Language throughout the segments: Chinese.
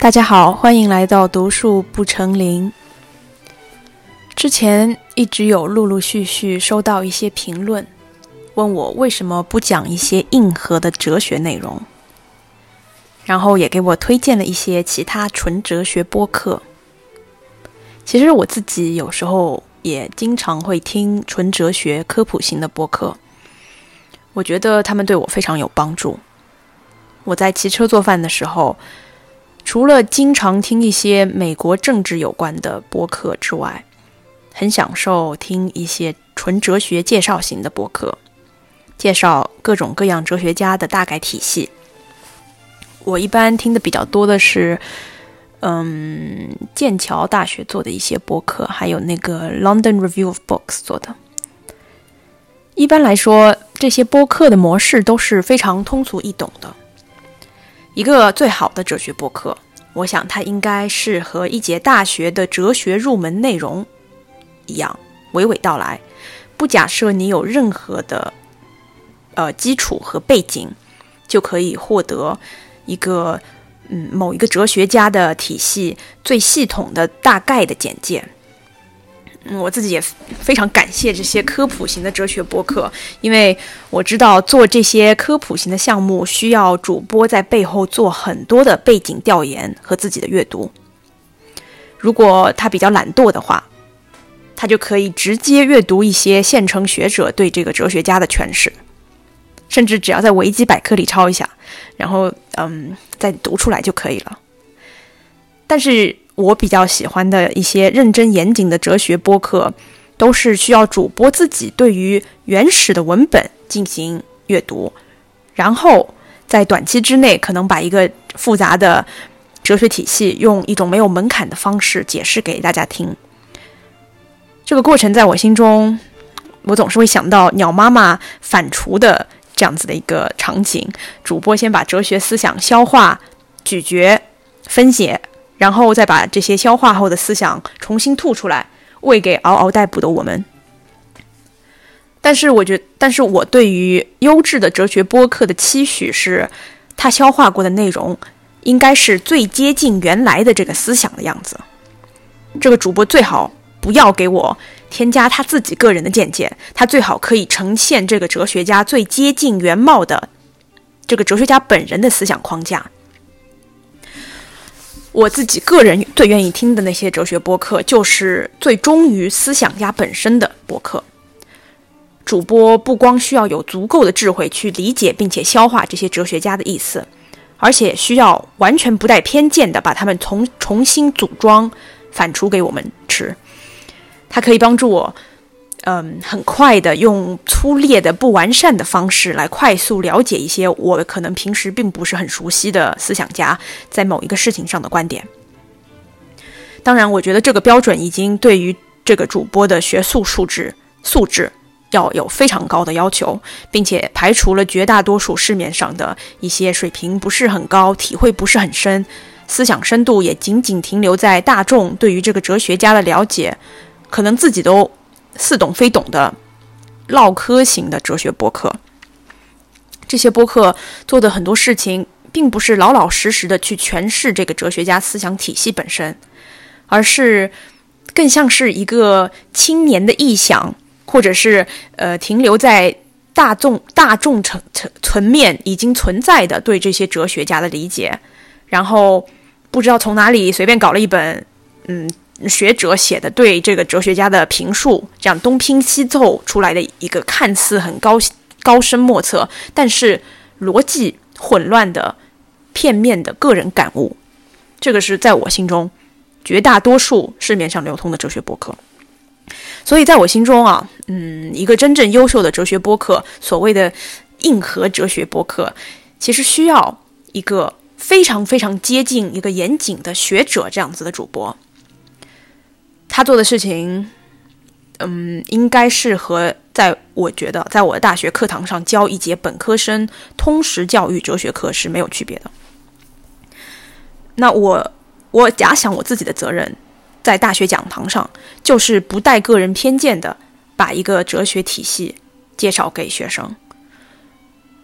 大家好，欢迎来到读树不成林。之前一直有陆陆续续收到一些评论，问我为什么不讲一些硬核的哲学内容，然后也给我推荐了一些其他纯哲学播客。其实我自己有时候也经常会听纯哲学科普型的播客，我觉得他们对我非常有帮助。我在骑车做饭的时候。除了经常听一些美国政治有关的播客之外，很享受听一些纯哲学介绍型的播客，介绍各种各样哲学家的大概体系。我一般听的比较多的是，嗯，剑桥大学做的一些播客，还有那个 London Review of Books 做的。一般来说，这些播客的模式都是非常通俗易懂的。一个最好的哲学博客，我想它应该是和一节大学的哲学入门内容一样，娓娓道来，不假设你有任何的呃基础和背景，就可以获得一个嗯某一个哲学家的体系最系统的大概的简介。嗯我自己也非常感谢这些科普型的哲学播客，因为我知道做这些科普型的项目需要主播在背后做很多的背景调研和自己的阅读。如果他比较懒惰的话，他就可以直接阅读一些现成学者对这个哲学家的诠释，甚至只要在维基百科里抄一下，然后嗯再读出来就可以了。但是。我比较喜欢的一些认真严谨的哲学播客，都是需要主播自己对于原始的文本进行阅读，然后在短期之内可能把一个复杂的哲学体系用一种没有门槛的方式解释给大家听。这个过程在我心中，我总是会想到鸟妈妈反刍的这样子的一个场景：主播先把哲学思想消化、咀嚼、分解。然后再把这些消化后的思想重新吐出来，喂给嗷嗷待哺的我们。但是，我觉，但是我对于优质的哲学播客的期许是，他消化过的内容应该是最接近原来的这个思想的样子。这个主播最好不要给我添加他自己个人的见解，他最好可以呈现这个哲学家最接近原貌的这个哲学家本人的思想框架。我自己个人最愿意听的那些哲学播客，就是最忠于思想家本身的播客。主播不光需要有足够的智慧去理解并且消化这些哲学家的意思，而且需要完全不带偏见的把他们重重新组装、反刍给我们吃。它可以帮助我。嗯，很快的用粗劣的不完善的方式来快速了解一些我可能平时并不是很熟悉的思想家在某一个事情上的观点。当然，我觉得这个标准已经对于这个主播的学术素质素质要有非常高的要求，并且排除了绝大多数市面上的一些水平不是很高、体会不是很深、思想深度也仅仅停留在大众对于这个哲学家的了解，可能自己都。似懂非懂的唠嗑型的哲学播客，这些播客做的很多事情，并不是老老实实的去诠释这个哲学家思想体系本身，而是更像是一个青年的臆想，或者是呃停留在大众大众层层层面已经存在的对这些哲学家的理解，然后不知道从哪里随便搞了一本，嗯。学者写的对这个哲学家的评述，这样东拼西凑出来的一个看似很高高深莫测，但是逻辑混乱的片面的个人感悟，这个是在我心中绝大多数市面上流通的哲学博客。所以在我心中啊，嗯，一个真正优秀的哲学博客，所谓的硬核哲学博客，其实需要一个非常非常接近一个严谨的学者这样子的主播。他做的事情，嗯，应该是和在我觉得，在我的大学课堂上教一节本科生通识教育哲学课是没有区别的。那我我假想我自己的责任，在大学讲堂上，就是不带个人偏见的，把一个哲学体系介绍给学生。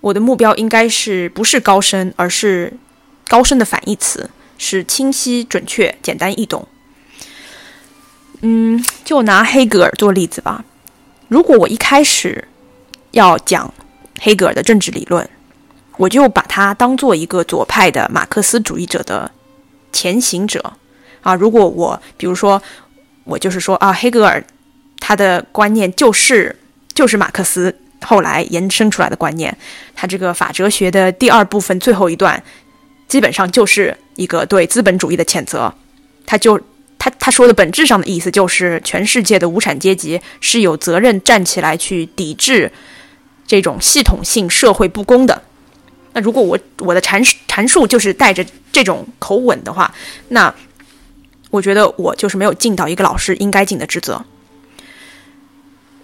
我的目标应该是不是高深，而是高深的反义词，是清晰、准确、简单易懂。嗯，就拿黑格尔做例子吧。如果我一开始要讲黑格尔的政治理论，我就把他当做一个左派的马克思主义者的前行者啊。如果我比如说我就是说啊，黑格尔他的观念就是就是马克思后来延伸出来的观念，他这个法哲学的第二部分最后一段基本上就是一个对资本主义的谴责，他就。他他说的本质上的意思就是，全世界的无产阶级是有责任站起来去抵制这种系统性社会不公的。那如果我我的阐阐述就是带着这种口吻的话，那我觉得我就是没有尽到一个老师应该尽的职责。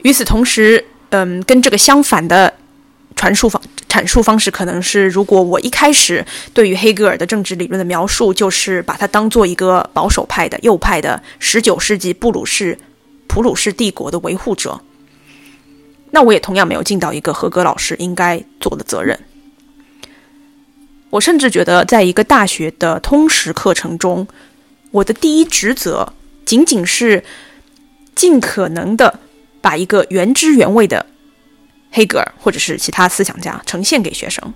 与此同时，嗯，跟这个相反的。传述方阐述方式可能是，如果我一开始对于黑格尔的政治理论的描述，就是把它当做一个保守派的右派的十九世纪布鲁士普鲁士帝国的维护者，那我也同样没有尽到一个合格老师应该做的责任。我甚至觉得，在一个大学的通识课程中，我的第一职责仅仅是尽可能的把一个原汁原味的。黑格尔或者是其他思想家呈现给学生，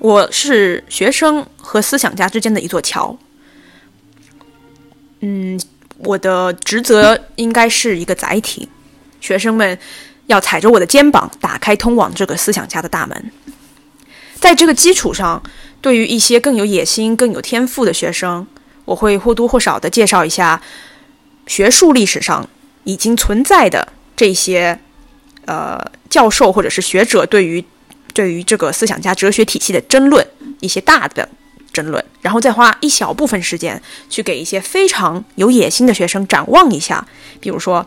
我是学生和思想家之间的一座桥。嗯，我的职责应该是一个载体，学生们要踩着我的肩膀，打开通往这个思想家的大门。在这个基础上，对于一些更有野心、更有天赋的学生，我会或多或少的介绍一下学术历史上已经存在的这些。呃，教授或者是学者对于对于这个思想家哲学体系的争论，一些大的争论，然后再花一小部分时间去给一些非常有野心的学生展望一下，比如说，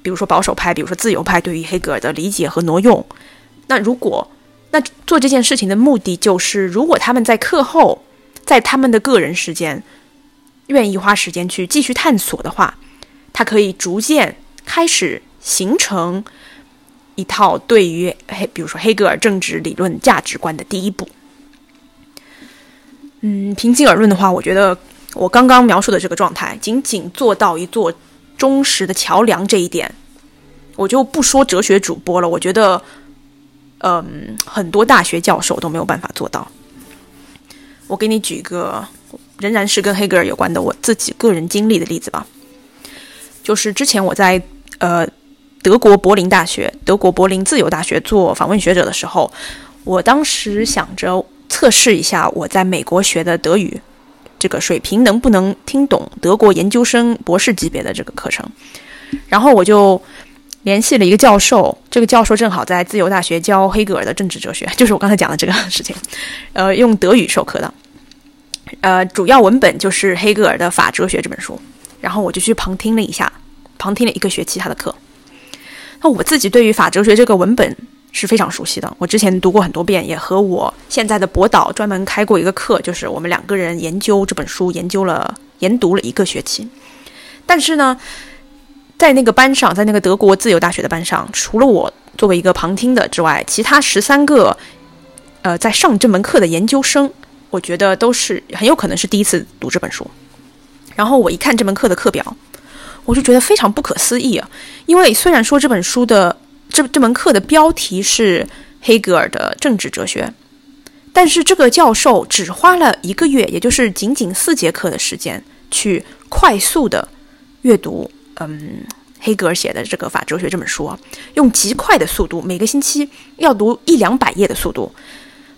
比如说保守派，比如说自由派对于黑格尔的理解和挪用。那如果那做这件事情的目的就是，如果他们在课后，在他们的个人时间愿意花时间去继续探索的话，他可以逐渐开始形成。一套对于黑，比如说黑格尔政治理论价值观的第一步。嗯，平心而论的话，我觉得我刚刚描述的这个状态，仅仅做到一座忠实的桥梁这一点，我就不说哲学主播了。我觉得，嗯，很多大学教授都没有办法做到。我给你举一个仍然是跟黑格尔有关的我自己个人经历的例子吧，就是之前我在呃。德国柏林大学、德国柏林自由大学做访问学者的时候，我当时想着测试一下我在美国学的德语这个水平能不能听懂德国研究生博士级别的这个课程，然后我就联系了一个教授，这个教授正好在自由大学教黑格尔的政治哲学，就是我刚才讲的这个事情，呃，用德语授课的，呃，主要文本就是黑格尔的《法哲学》这本书，然后我就去旁听了一下，旁听了一个学期他的课。那我自己对于法哲学这个文本是非常熟悉的，我之前读过很多遍，也和我现在的博导专门开过一个课，就是我们两个人研究这本书，研究了研读了一个学期。但是呢，在那个班上，在那个德国自由大学的班上，除了我作为一个旁听的之外，其他十三个呃在上这门课的研究生，我觉得都是很有可能是第一次读这本书。然后我一看这门课的课表。我就觉得非常不可思议啊！因为虽然说这本书的这这门课的标题是黑格尔的政治哲学，但是这个教授只花了一个月，也就是仅仅四节课的时间，去快速的阅读嗯黑格尔写的这个《法哲学》这本书，用极快的速度，每个星期要读一两百页的速度，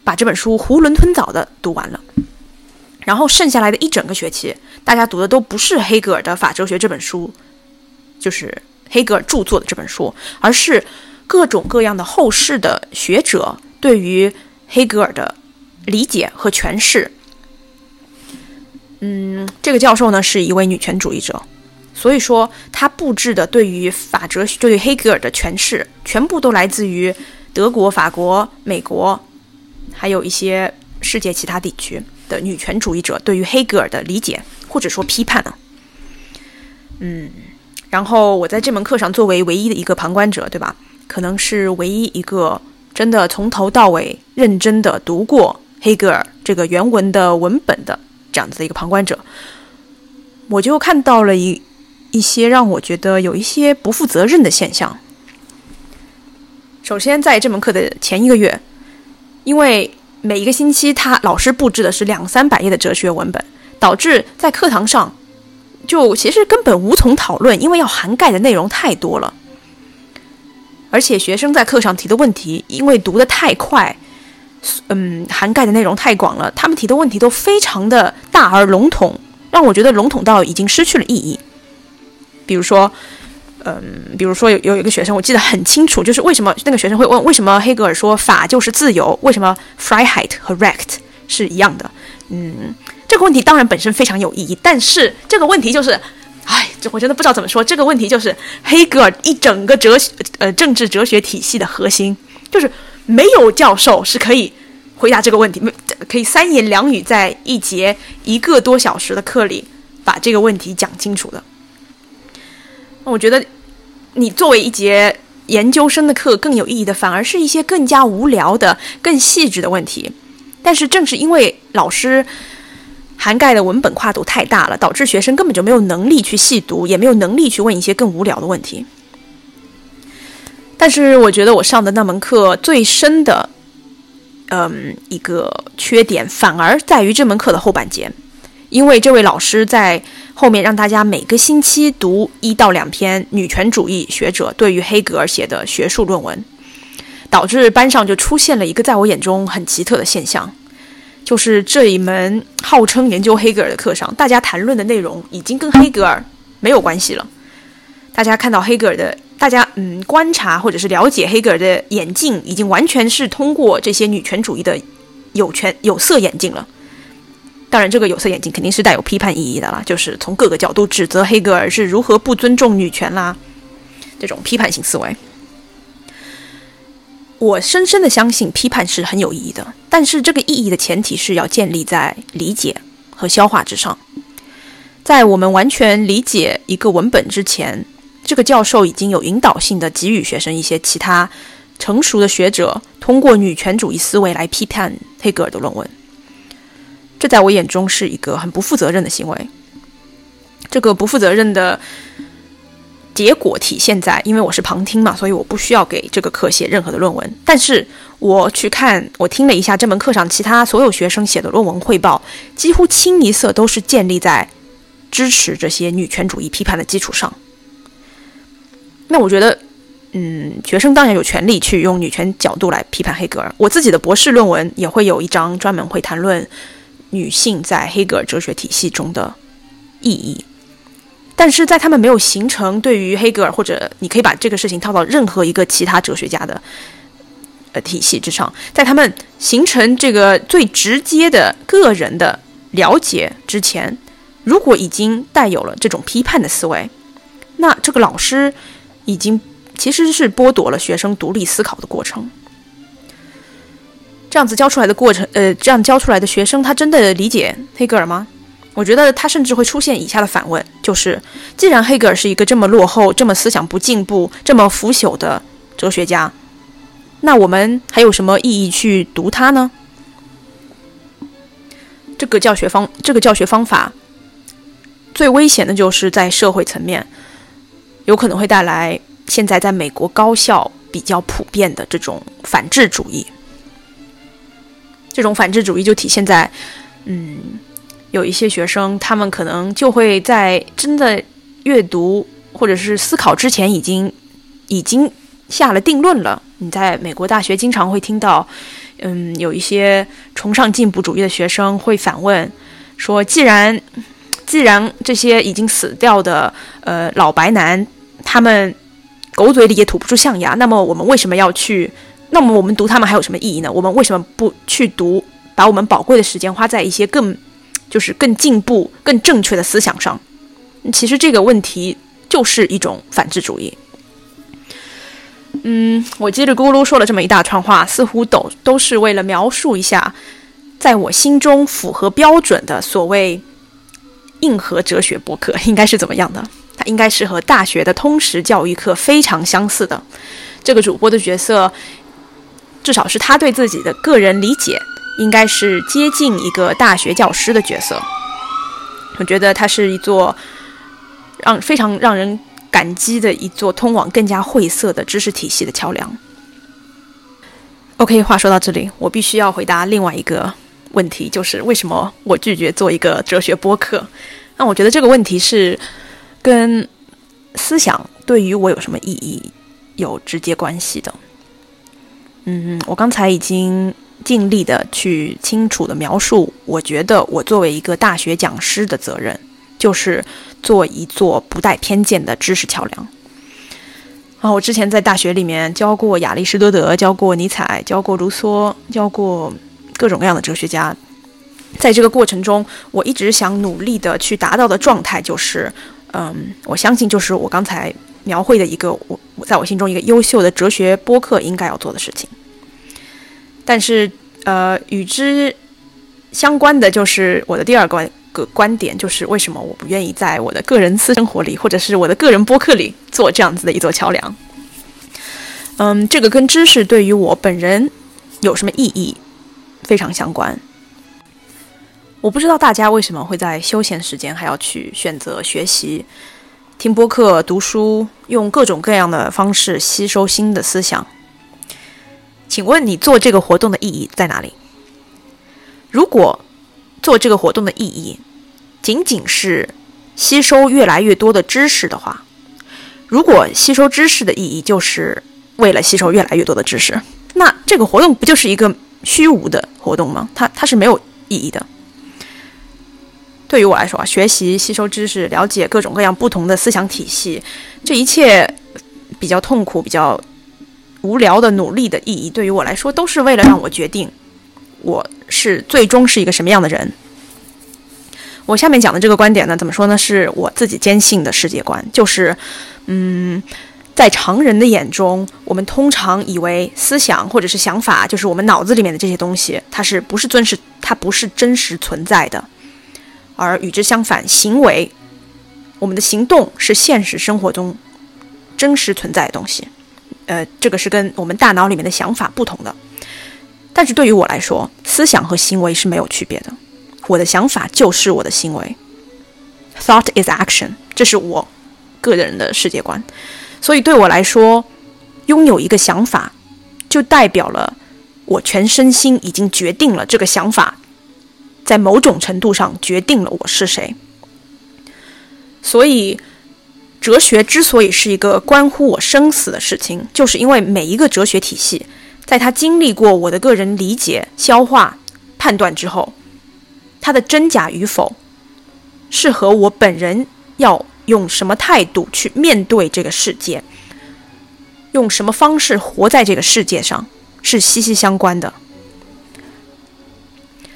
把这本书囫囵吞枣的读完了。然后剩下来的一整个学期，大家读的都不是黑格尔的《法哲学》这本书，就是黑格尔著作的这本书，而是各种各样的后世的学者对于黑格尔的理解和诠释。嗯，这个教授呢是一位女权主义者，所以说他布置的对于法哲学、对于黑格尔的诠释，全部都来自于德国、法国、美国，还有一些世界其他地区。的女权主义者对于黑格尔的理解或者说批判呢？嗯，然后我在这门课上作为唯一的一个旁观者，对吧？可能是唯一一个真的从头到尾认真的读过黑格尔这个原文的文本的这样子的一个旁观者，我就看到了一一些让我觉得有一些不负责任的现象。首先，在这门课的前一个月，因为每一个星期他老师布置的是两三百页的哲学文本，导致在课堂上就其实根本无从讨论，因为要涵盖的内容太多了。而且学生在课上提的问题，因为读得太快，嗯，涵盖的内容太广了，他们提的问题都非常的大而笼统，让我觉得笼统到已经失去了意义。比如说，嗯，比如说有有一个学生，我记得很清楚，就是为什么那个学生会问为什么黑格尔说法就是自由，为什么 Freiheit 和 Recht 是一样的？嗯，这个问题当然本身非常有意义，但是这个问题就是。哎，这我真的不知道怎么说。这个问题就是黑格尔一整个哲学呃政治哲学体系的核心，就是没有教授是可以回答这个问题，没可以三言两语在一节一个多小时的课里把这个问题讲清楚的。那我觉得你作为一节研究生的课更有意义的，反而是一些更加无聊的、更细致的问题。但是正是因为老师。涵盖的文本跨度太大了，导致学生根本就没有能力去细读，也没有能力去问一些更无聊的问题。但是，我觉得我上的那门课最深的，嗯，一个缺点反而在于这门课的后半节，因为这位老师在后面让大家每个星期读一到两篇女权主义学者对于黑格尔写的学术论文，导致班上就出现了一个在我眼中很奇特的现象。就是这一门号称研究黑格尔的课上，大家谈论的内容已经跟黑格尔没有关系了。大家看到黑格尔的，大家嗯观察或者是了解黑格尔的眼镜，已经完全是通过这些女权主义的有权有色眼镜了。当然，这个有色眼镜肯定是带有批判意义的啦，就是从各个角度指责黑格尔是如何不尊重女权啦，这种批判性思维。我深深的相信批判是很有意义的，但是这个意义的前提是要建立在理解和消化之上。在我们完全理解一个文本之前，这个教授已经有引导性的给予学生一些其他成熟的学者通过女权主义思维来批判黑格尔的论文。这在我眼中是一个很不负责任的行为。这个不负责任的。结果体现在，因为我是旁听嘛，所以我不需要给这个课写任何的论文。但是我去看，我听了一下这门课上其他所有学生写的论文汇报，几乎清一色都是建立在支持这些女权主义批判的基础上。那我觉得，嗯，学生当然有权利去用女权角度来批判黑格尔。我自己的博士论文也会有一章专门会谈论女性在黑格尔哲学体系中的意义。但是在他们没有形成对于黑格尔，或者你可以把这个事情套到任何一个其他哲学家的呃体系之上，在他们形成这个最直接的个人的了解之前，如果已经带有了这种批判的思维，那这个老师已经其实是剥夺了学生独立思考的过程。这样子教出来的过程，呃，这样教出来的学生，他真的理解黑格尔吗？我觉得他甚至会出现以下的反问：就是，既然黑格尔是一个这么落后、这么思想不进步、这么腐朽的哲学家，那我们还有什么意义去读他呢？这个教学方，这个教学方法最危险的就是在社会层面，有可能会带来现在在美国高校比较普遍的这种反智主义。这种反智主义就体现在，嗯。有一些学生，他们可能就会在真的阅读或者是思考之前，已经已经下了定论了。你在美国大学经常会听到，嗯，有一些崇尚进步主义的学生会反问说：“既然既然这些已经死掉的呃老白男，他们狗嘴里也吐不出象牙，那么我们为什么要去？那么我们读他们还有什么意义呢？我们为什么不去读，把我们宝贵的时间花在一些更……就是更进步、更正确的思想上，其实这个问题就是一种反智主义。嗯，我叽里咕噜说了这么一大串话，似乎都都是为了描述一下，在我心中符合标准的所谓硬核哲学博客应该是怎么样的。它应该是和大学的通识教育课非常相似的。这个主播的角色，至少是他对自己的个人理解。应该是接近一个大学教师的角色。我觉得他是一座让非常让人感激的一座通往更加晦涩的知识体系的桥梁。OK，话说到这里，我必须要回答另外一个问题，就是为什么我拒绝做一个哲学播客？那我觉得这个问题是跟思想对于我有什么意义有直接关系的。嗯，我刚才已经尽力的去清楚的描述，我觉得我作为一个大学讲师的责任，就是做一座不带偏见的知识桥梁。啊，我之前在大学里面教过亚里士多德，教过尼采，教过卢梭，教过各种各样的哲学家。在这个过程中，我一直想努力的去达到的状态就是，嗯，我相信就是我刚才描绘的一个我我在我心中一个优秀的哲学播客应该要做的事情。但是，呃，与之相关的就是我的第二关。个观点就是为什么我不愿意在我的个人私生活里，或者是我的个人播客里做这样子的一座桥梁？嗯，这个跟知识对于我本人有什么意义非常相关。我不知道大家为什么会在休闲时间还要去选择学习、听播客、读书，用各种各样的方式吸收新的思想。请问你做这个活动的意义在哪里？如果做这个活动的意义？仅仅是吸收越来越多的知识的话，如果吸收知识的意义就是为了吸收越来越多的知识，那这个活动不就是一个虚无的活动吗？它它是没有意义的。对于我来说啊，学习、吸收知识、了解各种各样不同的思想体系，这一切比较痛苦、比较无聊的努力的意义，对于我来说，都是为了让我决定我是最终是一个什么样的人。我下面讲的这个观点呢，怎么说呢？是我自己坚信的世界观，就是，嗯，在常人的眼中，我们通常以为思想或者是想法，就是我们脑子里面的这些东西，它是不是真实？它不是真实存在的。而与之相反，行为，我们的行动是现实生活中真实存在的东西。呃，这个是跟我们大脑里面的想法不同的。但是对于我来说，思想和行为是没有区别的。我的想法就是我的行为，thought is action，这是我个人的世界观。所以对我来说，拥有一个想法，就代表了我全身心已经决定了这个想法，在某种程度上决定了我是谁。所以，哲学之所以是一个关乎我生死的事情，就是因为每一个哲学体系，在它经历过我的个人理解、消化、判断之后。它的真假与否，是和我本人要用什么态度去面对这个世界，用什么方式活在这个世界上是息息相关的。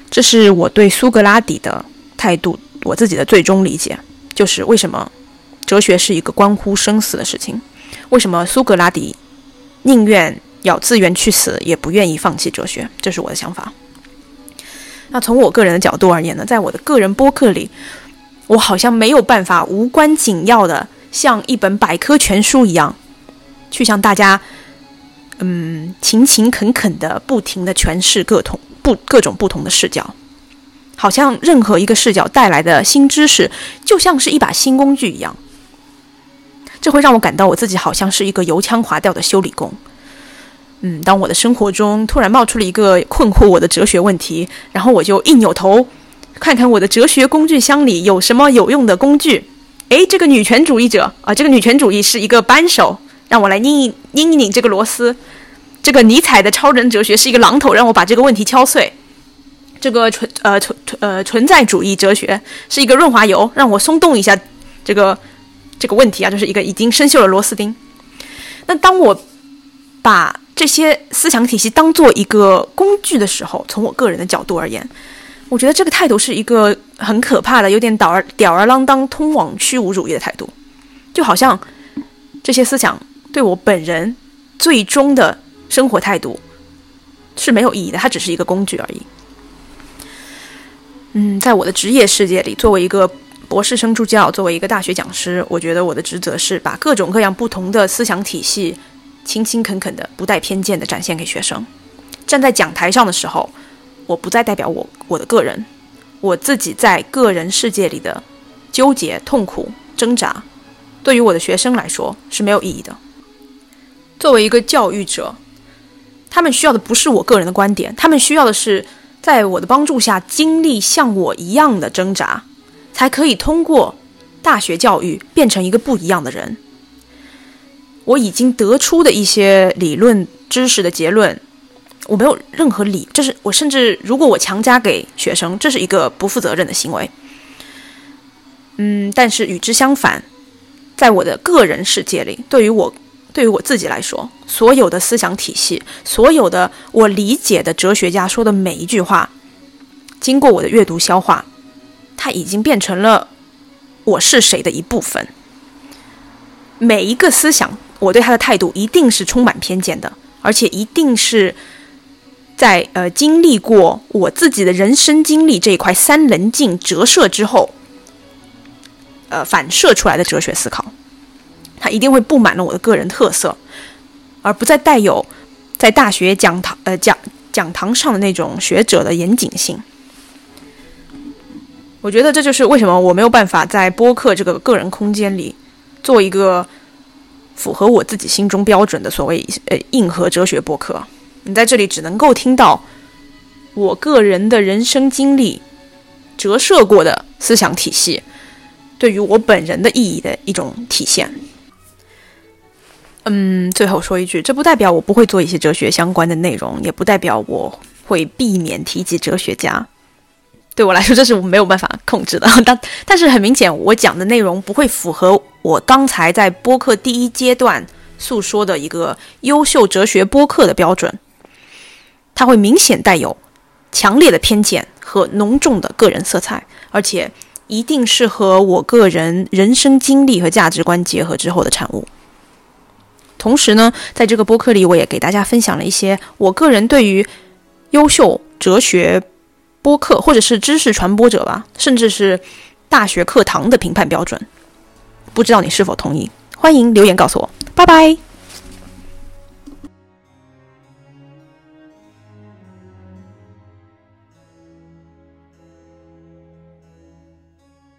这是我对苏格拉底的态度，我自己的最终理解，就是为什么哲学是一个关乎生死的事情，为什么苏格拉底宁愿要自愿去死，也不愿意放弃哲学，这是我的想法。那从我个人的角度而言呢，在我的个人播客里，我好像没有办法无关紧要的像一本百科全书一样，去向大家，嗯，勤勤恳恳的不停的诠释各同不各种不同的视角，好像任何一个视角带来的新知识，就像是一把新工具一样，这会让我感到我自己好像是一个油腔滑调的修理工。嗯，当我的生活中突然冒出了一个困惑我的哲学问题，然后我就一扭头，看看我的哲学工具箱里有什么有用的工具。诶，这个女权主义者啊，这个女权主义是一个扳手，让我来拧一拧一拧这个螺丝。这个尼采的超人哲学是一个榔头，让我把这个问题敲碎。这个存呃存呃存在主义哲学是一个润滑油，让我松动一下这个这个问题啊，就是一个已经生锈的螺丝钉。那当我把这些思想体系当做一个工具的时候，从我个人的角度而言，我觉得这个态度是一个很可怕的、有点吊儿吊儿郎当、通往虚无主义的态度。就好像这些思想对我本人最终的生活态度是没有意义的，它只是一个工具而已。嗯，在我的职业世界里，作为一个博士生助教，作为一个大学讲师，我觉得我的职责是把各种各样不同的思想体系。勤勤恳恳的、不带偏见的展现给学生。站在讲台上的时候，我不再代表我我的个人，我自己在个人世界里的纠结、痛苦、挣扎，对于我的学生来说是没有意义的。作为一个教育者，他们需要的不是我个人的观点，他们需要的是在我的帮助下经历像我一样的挣扎，才可以通过大学教育变成一个不一样的人。我已经得出的一些理论知识的结论。我没有任何理，就是我甚至如果我强加给学生，这是一个不负责任的行为。嗯，但是与之相反，在我的个人世界里，对于我对于我自己来说，所有的思想体系，所有的我理解的哲学家说的每一句话，经过我的阅读消化，它已经变成了我是谁的一部分。每一个思想，我对他的态度一定是充满偏见的，而且一定是。在呃经历过我自己的人生经历这一块三棱镜折射之后，呃反射出来的哲学思考，它一定会布满了我的个人特色，而不再带有在大学讲堂呃讲讲堂上的那种学者的严谨性。我觉得这就是为什么我没有办法在播客这个个人空间里做一个符合我自己心中标准的所谓呃硬核哲学播客。你在这里只能够听到我个人的人生经历折射过的思想体系对于我本人的意义的一种体现。嗯，最后说一句，这不代表我不会做一些哲学相关的内容，也不代表我会避免提及哲学家。对我来说，这是我没有办法控制的。但但是很明显，我讲的内容不会符合我刚才在播客第一阶段诉说的一个优秀哲学播客的标准。它会明显带有强烈的偏见和浓重的个人色彩，而且一定是和我个人人生经历和价值观结合之后的产物。同时呢，在这个播客里，我也给大家分享了一些我个人对于优秀哲学播客或者是知识传播者吧，甚至是大学课堂的评判标准。不知道你是否同意？欢迎留言告诉我。拜拜。